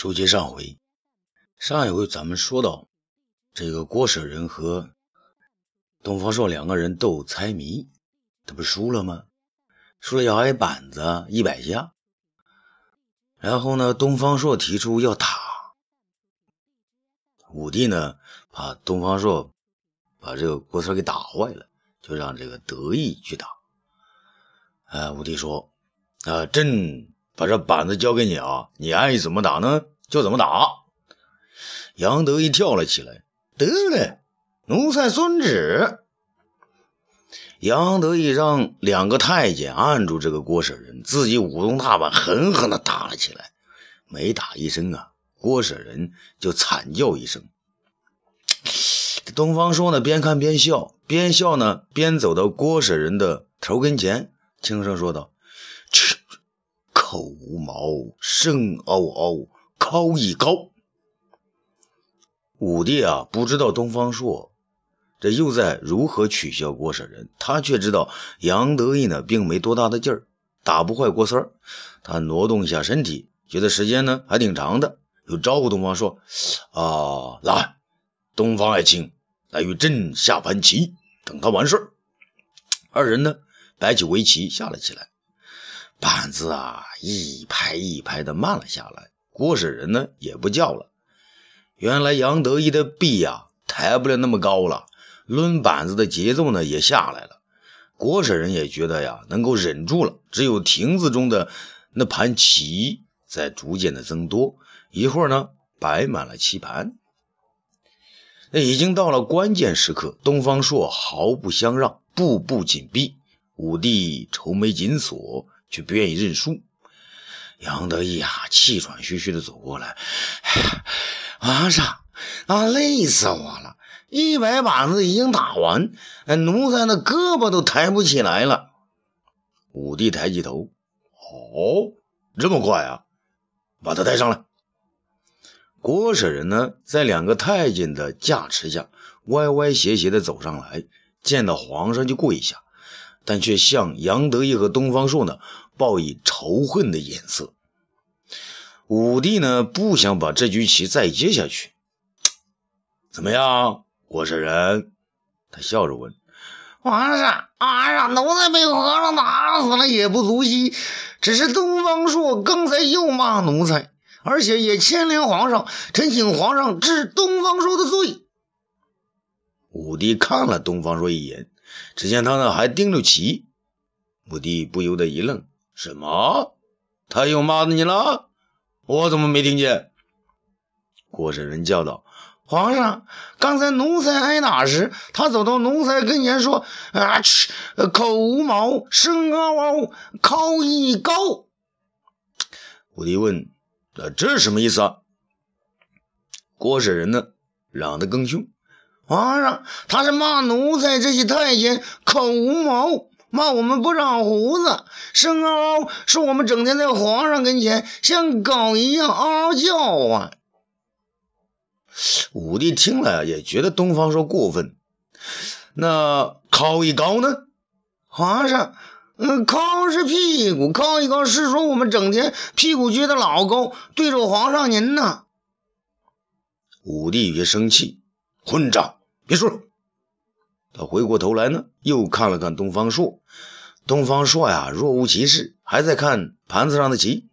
书接上回，上一回咱们说到，这个郭舍人和东方朔两个人斗猜谜，他不输了吗？输了要挨板子一百下。然后呢，东方朔提出要打，武帝呢怕东方朔把这个郭四给打坏了，就让这个得意去打。啊，武帝说：“啊，朕。”把这板子交给你啊，你爱怎么打呢就怎么打。杨德一跳了起来，得嘞，奴才遵旨。杨德一让两个太监按住这个郭舍人，自己舞动大板，狠狠的打了起来。每打一声啊，郭舍人就惨叫一声。东方朔呢，边看边笑，边笑呢边走到郭舍人的头跟前，轻声说道：“。”口无毛，声嗷嗷，高一高。武帝啊，不知道东方朔这又在如何取笑郭舍人，他却知道杨得意呢，并没多大的劲儿，打不坏郭三儿。他挪动一下身体，觉得时间呢还挺长的，又招呼东方朔：“啊，来，东方爱卿，来与朕下盘棋，等他完事儿二人呢，摆起围棋下了起来。板子啊，一拍一拍的慢了下来。郭舍人呢，也不叫了。原来杨得意的臂呀，抬不了那么高了，抡板子的节奏呢，也下来了。郭舍人也觉得呀，能够忍住了。只有亭子中的那盘棋在逐渐的增多，一会儿呢，摆满了棋盘。那已经到了关键时刻，东方朔毫不相让，步步紧逼。武帝愁眉紧锁。却不愿意认输。杨得意啊，气喘吁吁的走过来，哎皇上，啊，累死我了！一百板子已经打完，奴才的胳膊都抬不起来了。武帝抬起头，哦，这么快啊！把他带上来。郭舍人呢，在两个太监的驾持下，歪歪斜斜的走上来，见到皇上就跪下。但却向杨得意和东方朔呢报以仇恨的眼色。武帝呢不想把这局棋再接下去。怎么样，我是人？他笑着问。皇上，皇上，奴才被皇上打死了也不足惜。只是东方朔刚才又骂奴才，而且也牵连皇上，臣请皇上治东方朔的罪。武帝看了东方朔一眼。只见他呢还盯着棋，武帝不由得一愣：“什么？他又骂你了？我怎么没听见？”郭舍人叫道：“皇上，刚才奴才挨打时，他走到奴才跟前说：‘啊，去，口无毛，声嗷嗷，靠一高。’”武帝问：“那这是什么意思啊？”郭舍人呢嚷得更凶。皇上，他是骂奴才这些太监口无毛，骂我们不长胡子，声嗷嗷，说我们整天在皇上跟前像狗一样嗷嗷叫唤。武帝听了也觉得东方朔过分。那靠一高呢？皇上，嗯，靠是屁股，靠一高是说我们整天屁股撅得老高，对着皇上您呢。武帝有些生气，混账！别说了，他回过头来呢，又看了看东方朔。东方朔呀，若无其事，还在看盘子上的棋。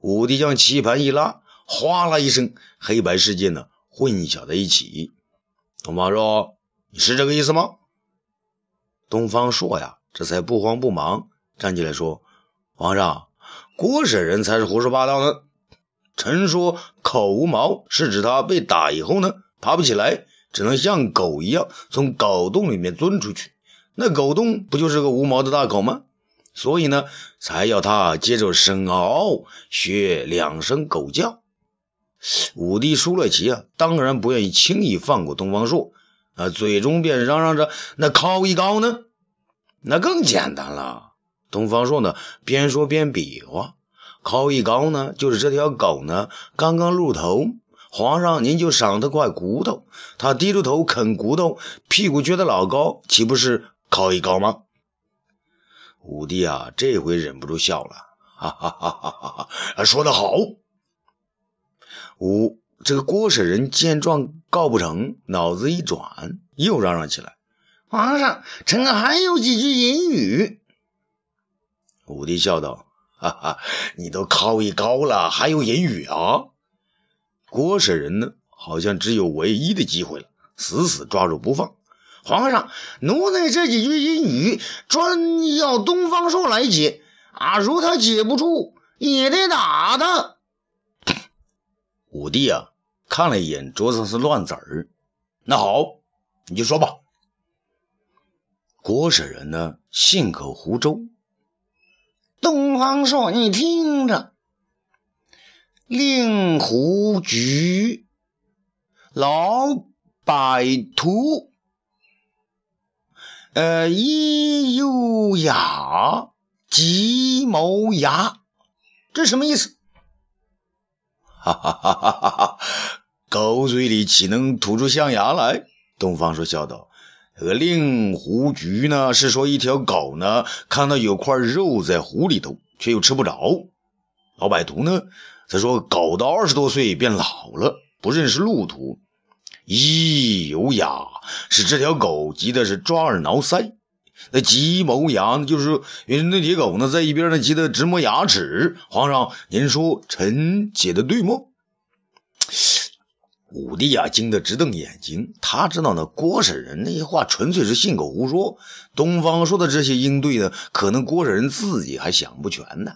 武帝将棋盘一拉，哗啦一声，黑白世界呢混淆在一起。东方朔，你是这个意思吗？东方朔呀，这才不慌不忙站起来说：“皇上，郭舍人才是胡说八道呢。臣说口无毛，是指他被打以后呢，爬不起来。”只能像狗一样从狗洞里面钻出去，那狗洞不就是个无毛的大狗吗？所以呢，才要他接着声嗷学两声狗叫。武帝输了棋啊，当然不愿意轻易放过东方朔啊，嘴中便嚷嚷着：“那靠一高呢？那更简单了。”东方朔呢，边说边比划：“靠一高呢，就是这条狗呢，刚刚露头。”皇上，您就赏他块骨头，他低着头啃骨头，屁股撅得老高，岂不是靠一高吗？武帝啊，这回忍不住笑了，哈哈哈哈哈哈！说得好。五这个郭舍人见状告不成，脑子一转，又嚷嚷起来：“皇上，臣还有几句言语。”武帝笑道：“哈哈，你都靠一高了，还有言语啊？”郭舍人呢，好像只有唯一的机会了，死死抓住不放。皇上，奴才这几句阴语，专要东方朔来解。啊，如他解不出，也得打他。武帝啊，看了一眼桌子上是乱子儿，那好，你就说吧。郭舍人呢，信口胡诌。东方朔，你听着，令狐局，老百图。呃，一优雅，吉谋牙，这什么意思？哈哈哈哈哈哈！狗嘴里岂能吐出象牙来？东方朔笑道：“这个令狐局呢，是说一条狗呢，看到有块肉在湖里头，却又吃不着。老百图呢，他说狗到二十多岁便老了，不认识路途。”咦有雅是这条狗急的是抓耳挠腮，那急谋牙，就是因为那铁狗呢在一边呢急得直磨牙齿。皇上，您说臣解的对吗？武帝啊惊得直瞪眼睛，他知道那郭舍人那些话纯粹是信口胡说。东方说的这些应对呢，可能郭舍人自己还想不全呢。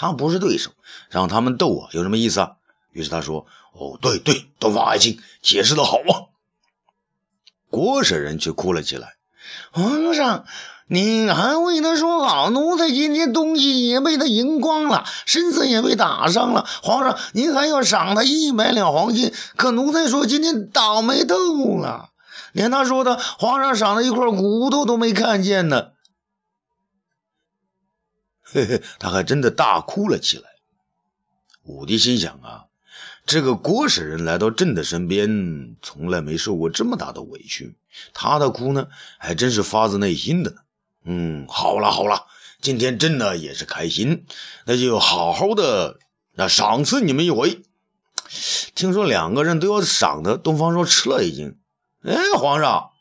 他不是对手，让他们斗啊，有什么意思啊？于是他说：“哦，对对，东方爱卿解释的好啊。”郭舍人却哭了起来：“皇上，您还为他说好，奴才今天东西也被他赢光了，身子也被打伤了。皇上，您还要赏他一百两黄金。可奴才说今天倒霉透了，连他说的皇上赏的一块骨头都没看见呢。”嘿嘿，他还真的大哭了起来。武帝心想啊。这个郭婶人来到朕的身边，从来没受过这么大的委屈。他的哭呢，还真是发自内心的呢。嗯，好了好了，今天朕呢也是开心，那就好好的那赏赐你们一回。听说两个人都要赏的，东方朔吃了一惊。哎，皇上，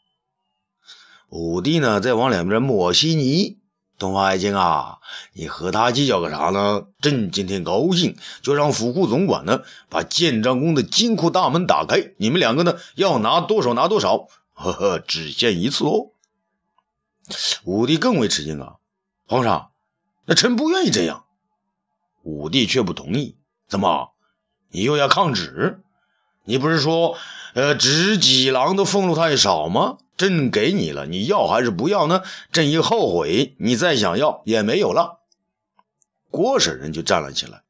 武帝呢在往两边抹稀泥。东方爱卿啊，你和他计较个啥呢？朕今天高兴，就让府库总管呢把建章宫的金库大门打开，你们两个呢要拿多少拿多少，呵呵，只限一次哦。武帝更为吃惊啊，皇上，那臣不愿意这样。武帝却不同意，怎么，你又要抗旨？你不是说，呃，执戟郎的俸禄太少吗？朕给你了，你要还是不要呢？朕一后悔，你再想要也没有了。郭婶人就站了起来：“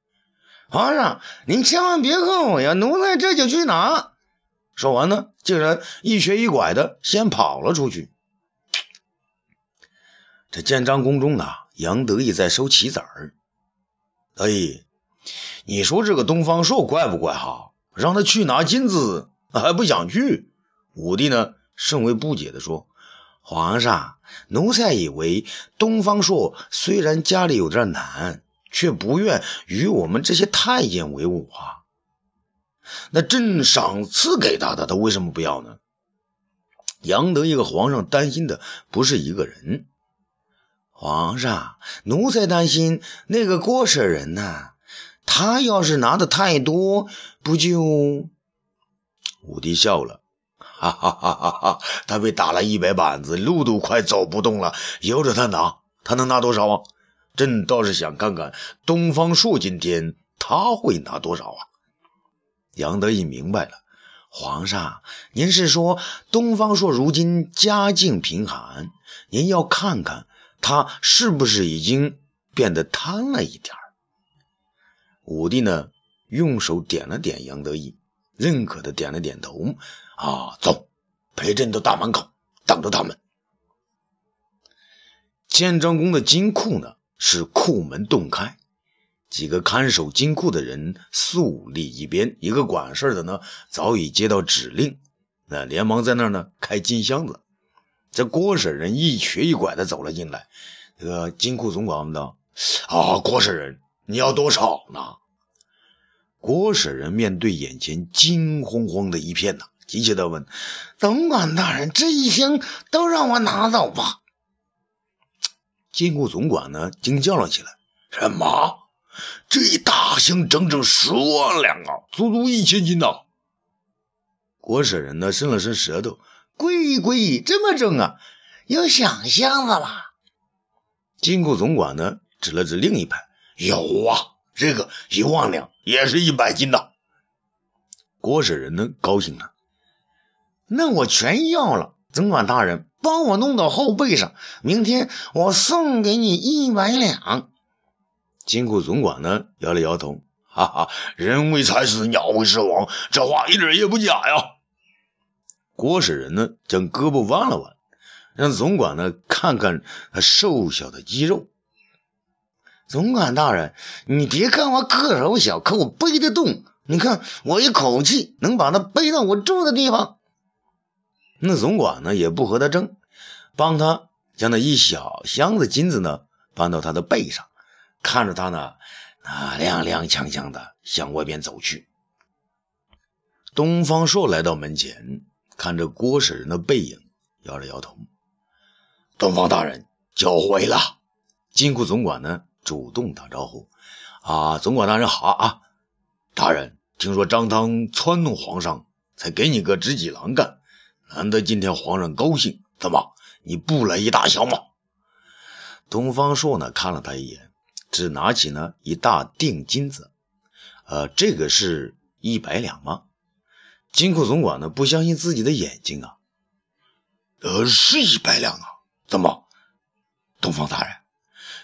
皇上，您千万别后悔呀！奴才这就去拿。”说完呢，竟然一瘸一拐的先跑了出去。这建章宫中呢，杨得意在收棋子儿。哎，你说这个东方朔怪不怪哈？让他去拿金子还不想去。武帝呢？甚为不解地说：“皇上，奴才以为东方朔虽然家里有点难，却不愿与我们这些太监为伍啊。那朕赏赐给他的，他为什么不要呢？”杨德一个皇上担心的不是一个人。皇上，奴才担心那个郭舍人呐，他要是拿的太多，不就……武帝笑了。哈哈哈哈哈！他被打了一百板子，路都快走不动了，由着他拿，他能拿多少啊？朕倒是想看看东方朔今天他会拿多少啊！杨得意明白了，皇上，您是说东方朔如今家境贫寒，您要看看他是不是已经变得贪了一点武帝呢，用手点了点杨得意，认可的点了点头。啊，走，陪朕到大门口等着他们。建章宫的金库呢，是库门洞开，几个看守金库的人肃立一边，一个管事的呢，早已接到指令，那连忙在那儿呢开金箱子。这郭舍人一瘸一拐的走了进来，这个金库总管问道：“啊，郭舍人，你要多少呢？”郭舍人面对眼前金慌慌的一片呐，急切地问：“总管大人，这一箱都让我拿走吧？”金库总管呢，惊叫了起来：“什么？这一大箱整整十万两啊，足足一千斤呐！”郭舍人呢，伸了伸舌头：“贵贵，这么重啊？有想箱子吗？”金库总管呢，指了指另一排：“有啊，这个一万两，也是一百斤的。”郭舍人呢，高兴了：“那我全要了，总管大人。”帮我弄到后背上，明天我送给你一百两。金库总管呢摇了摇头，哈哈，人为财死，鸟为食亡，这话一点也不假呀。郭使人呢将胳膊弯了弯，让总管呢看看他瘦小的肌肉。总管大人，你别看我个头小，可我背得动。你看我一口气能把他背到我住的地方。那总管呢也不和他争，帮他将那一小箱子金子呢搬到他的背上，看着他呢啊踉踉跄跄的向外边走去。东方朔来到门前，看着郭使人的背影，摇了摇头。东方大人，教诲了。金库总管呢主动打招呼：“啊，总管大人好啊！大人，听说张汤撺弄皇上，才给你个执戟郎干。”难得今天皇上高兴，怎么你不来一大箱吗？东方朔呢看了他一眼，只拿起呢一大锭金子，呃，这个是一百两吗？金库总管呢不相信自己的眼睛啊，呃，是一百两啊？怎么，东方大人，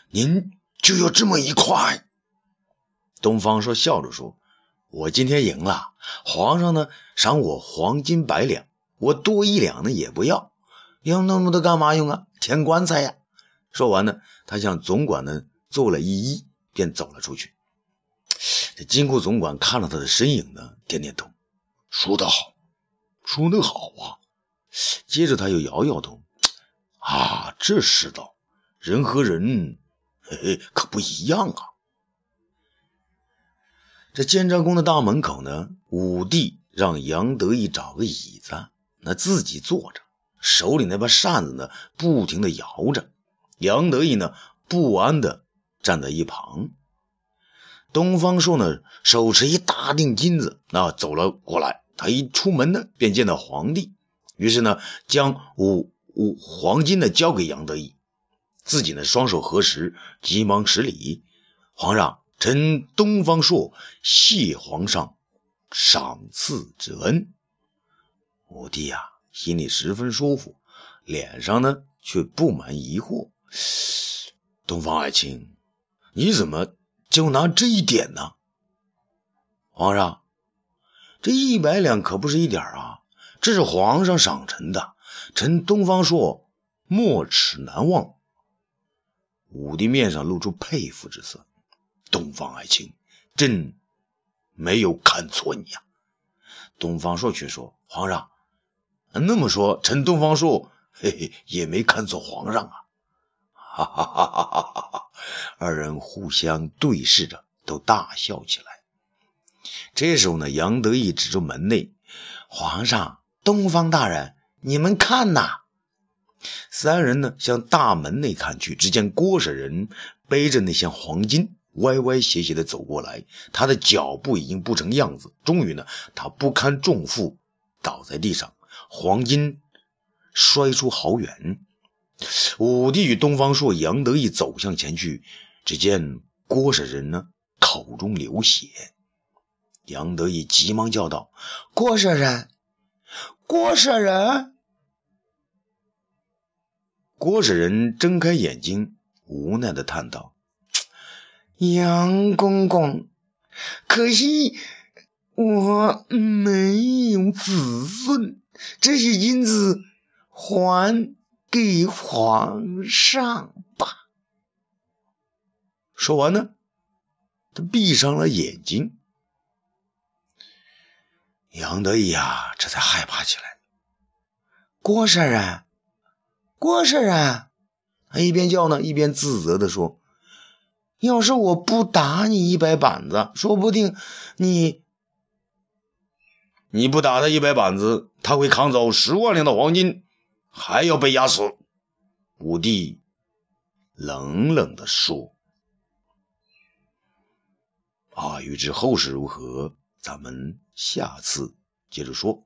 您就要这么一块？东方朔笑着说：“我今天赢了，皇上呢赏我黄金百两。”我多一两呢也不要，要那么多干嘛用啊？填棺材呀！说完呢，他向总管呢做了一揖，便走了出去。这金库总管看了他的身影呢，点点头，说得好，说得好啊。接着他又摇摇头，啊，这世道，人和人，嘿嘿，可不一样啊。这建章宫的大门口呢，武帝让杨得意找个椅子。那自己坐着，手里那把扇子呢，不停的摇着。杨得意呢，不安的站在一旁。东方朔呢，手持一大锭金子，那走了过来。他一出门呢，便见到皇帝，于是呢，将五五黄金呢交给杨得意，自己呢双手合十，急忙施礼：“皇上，臣东方朔谢皇上赏赐之恩。”武帝呀，心里十分舒服，脸上呢却布满疑惑。东方爱卿，你怎么就拿这一点呢？皇上，这一百两可不是一点啊，这是皇上赏臣的，臣东方朔没齿难忘。武帝面上露出佩服之色。东方爱卿，朕没有看错你呀。东方朔却说：“皇上。”那么说，臣东方朔，嘿嘿，也没看错皇上啊！哈哈哈哈哈哈！二人互相对视着，都大笑起来。这时候呢，杨得意指着门内：“皇上，东方大人，你们看呐！”三人呢，向大门内看去，只见郭舍人背着那箱黄金，歪歪斜斜的走过来，他的脚步已经不成样子。终于呢，他不堪重负，倒在地上。黄金摔出好远，武帝与东方朔、杨得意走向前去，只见郭舍人呢口中流血，杨得意急忙叫道：“郭舍人，郭舍人！”郭舍人睁开眼睛，无奈的叹道：“杨公公，可惜我没有子孙。”这些银子还给皇上吧。说完呢，他闭上了眼睛。杨得意啊，这才害怕起来。郭善人，郭善人，他一边叫呢，一边自责的说：“要是我不打你一百板子，说不定你你不打他一百板子，他会扛走十万两的黄金，还要被压死。”武帝冷冷地说。啊，欲知后事如何，咱们下次接着说。